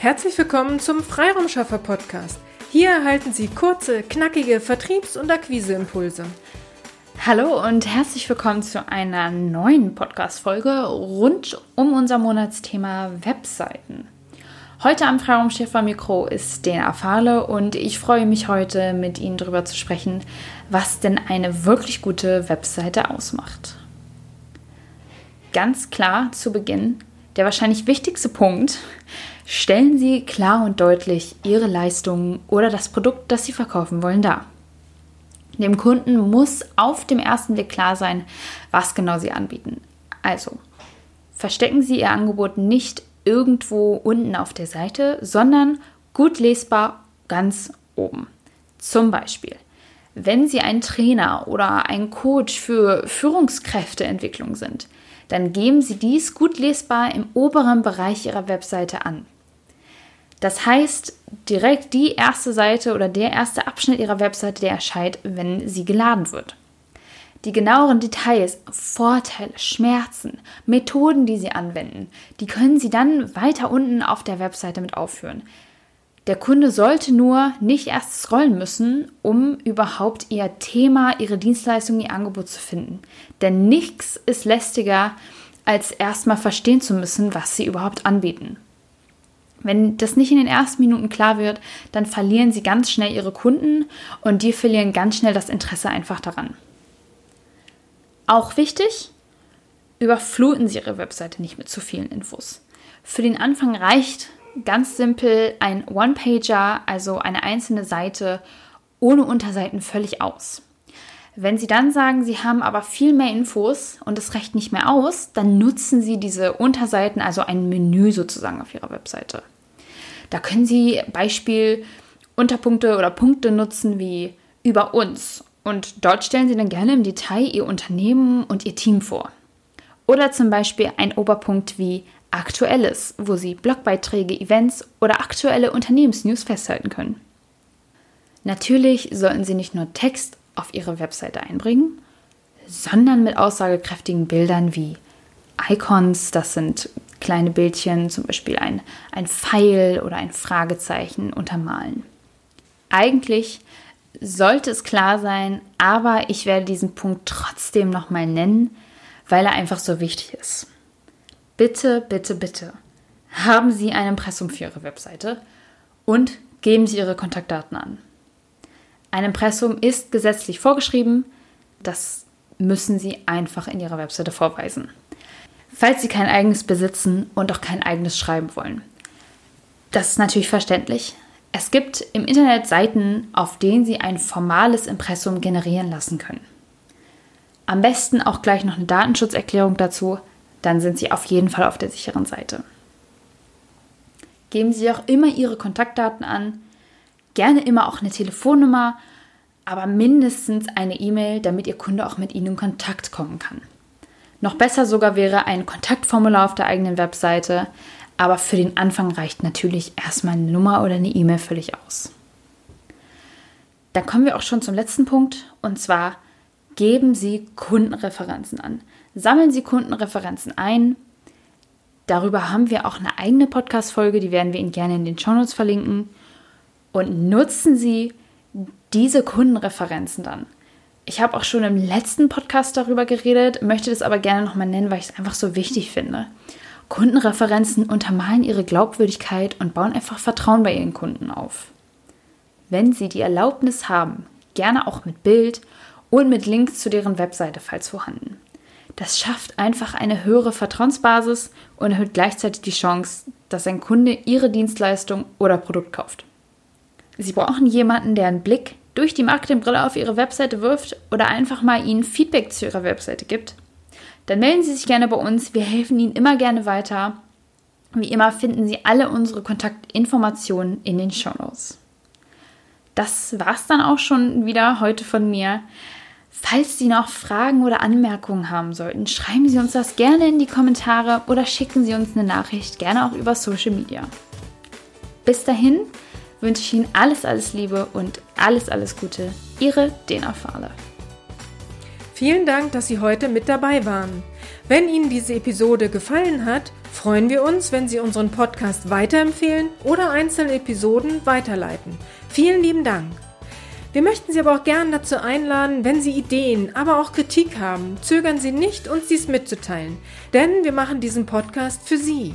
Herzlich willkommen zum Freiraumschaffer Podcast. Hier erhalten Sie kurze, knackige Vertriebs- und Akquiseimpulse. Hallo und herzlich willkommen zu einer neuen Podcast-Folge rund um unser Monatsthema Webseiten. Heute am Freiraumschiffer Mikro ist Dena Fahle und ich freue mich heute mit Ihnen darüber zu sprechen, was denn eine wirklich gute Webseite ausmacht. Ganz klar zu Beginn der wahrscheinlich wichtigste Punkt, stellen Sie klar und deutlich Ihre Leistungen oder das Produkt, das Sie verkaufen wollen, dar. Dem Kunden muss auf dem ersten Blick klar sein, was genau Sie anbieten. Also, verstecken Sie Ihr Angebot nicht irgendwo unten auf der Seite, sondern gut lesbar ganz oben. Zum Beispiel, wenn Sie ein Trainer oder ein Coach für Führungskräfteentwicklung sind, dann geben Sie dies gut lesbar im oberen Bereich Ihrer Webseite an. Das heißt, direkt die erste Seite oder der erste Abschnitt Ihrer Webseite, der erscheint, wenn sie geladen wird. Die genaueren Details, Vorteile, Schmerzen, Methoden, die Sie anwenden, die können Sie dann weiter unten auf der Webseite mit aufführen. Der Kunde sollte nur nicht erst scrollen müssen, um überhaupt Ihr Thema, Ihre Dienstleistung, Ihr Angebot zu finden. Denn nichts ist lästiger, als erstmal verstehen zu müssen, was Sie überhaupt anbieten. Wenn das nicht in den ersten Minuten klar wird, dann verlieren Sie ganz schnell Ihre Kunden und die verlieren ganz schnell das Interesse einfach daran. Auch wichtig, überfluten Sie Ihre Webseite nicht mit zu vielen Infos. Für den Anfang reicht ganz simpel ein One-Pager, also eine einzelne Seite ohne Unterseiten völlig aus. Wenn Sie dann sagen, Sie haben aber viel mehr Infos und es reicht nicht mehr aus, dann nutzen Sie diese Unterseiten, also ein Menü sozusagen auf Ihrer Webseite. Da können Sie Beispiel Unterpunkte oder Punkte nutzen wie über uns und dort stellen Sie dann gerne im Detail Ihr Unternehmen und Ihr Team vor. Oder zum Beispiel ein Oberpunkt wie Aktuelles, wo Sie Blogbeiträge, Events oder aktuelle Unternehmensnews festhalten können. Natürlich sollten Sie nicht nur Text auf Ihre Webseite einbringen, sondern mit aussagekräftigen Bildern wie Icons, das sind kleine Bildchen, zum Beispiel ein, ein Pfeil oder ein Fragezeichen untermalen. Eigentlich sollte es klar sein, aber ich werde diesen Punkt trotzdem nochmal nennen, weil er einfach so wichtig ist. Bitte, bitte, bitte haben Sie ein Impressum für Ihre Webseite und geben Sie Ihre Kontaktdaten an. Ein Impressum ist gesetzlich vorgeschrieben, das müssen Sie einfach in Ihrer Webseite vorweisen. Falls Sie kein eigenes besitzen und auch kein eigenes schreiben wollen. Das ist natürlich verständlich. Es gibt im Internet Seiten, auf denen Sie ein formales Impressum generieren lassen können. Am besten auch gleich noch eine Datenschutzerklärung dazu, dann sind Sie auf jeden Fall auf der sicheren Seite. Geben Sie auch immer Ihre Kontaktdaten an, gerne immer auch eine Telefonnummer, aber mindestens eine E-Mail, damit Ihr Kunde auch mit Ihnen in Kontakt kommen kann. Noch besser sogar wäre ein Kontaktformular auf der eigenen Webseite, aber für den Anfang reicht natürlich erstmal eine Nummer oder eine E-Mail völlig aus. Dann kommen wir auch schon zum letzten Punkt und zwar geben Sie Kundenreferenzen an. Sammeln Sie Kundenreferenzen ein. Darüber haben wir auch eine eigene Podcast-Folge, die werden wir Ihnen gerne in den Shownotes verlinken. Und nutzen Sie diese Kundenreferenzen dann. Ich habe auch schon im letzten Podcast darüber geredet, möchte das aber gerne nochmal nennen, weil ich es einfach so wichtig finde. Kundenreferenzen untermalen ihre Glaubwürdigkeit und bauen einfach Vertrauen bei ihren Kunden auf. Wenn Sie die Erlaubnis haben, gerne auch mit Bild und mit Links zu deren Webseite, falls vorhanden. Das schafft einfach eine höhere Vertrauensbasis und erhöht gleichzeitig die Chance, dass ein Kunde Ihre Dienstleistung oder Produkt kauft. Sie brauchen jemanden, der einen Blick durch die Marketingbrille auf Ihre Webseite wirft oder einfach mal Ihnen Feedback zu Ihrer Webseite gibt. Dann melden Sie sich gerne bei uns. Wir helfen Ihnen immer gerne weiter. Wie immer finden Sie alle unsere Kontaktinformationen in den Show Notes. Das war's dann auch schon wieder heute von mir. Falls Sie noch Fragen oder Anmerkungen haben sollten, schreiben Sie uns das gerne in die Kommentare oder schicken Sie uns eine Nachricht, gerne auch über Social Media. Bis dahin wünsche ich Ihnen alles, alles Liebe und alles, alles Gute. Ihre Dena Fahle. Vielen Dank, dass Sie heute mit dabei waren. Wenn Ihnen diese Episode gefallen hat, freuen wir uns, wenn Sie unseren Podcast weiterempfehlen oder einzelne Episoden weiterleiten. Vielen lieben Dank. Wir möchten Sie aber auch gern dazu einladen, wenn Sie Ideen, aber auch Kritik haben, zögern Sie nicht, uns dies mitzuteilen, denn wir machen diesen Podcast für Sie.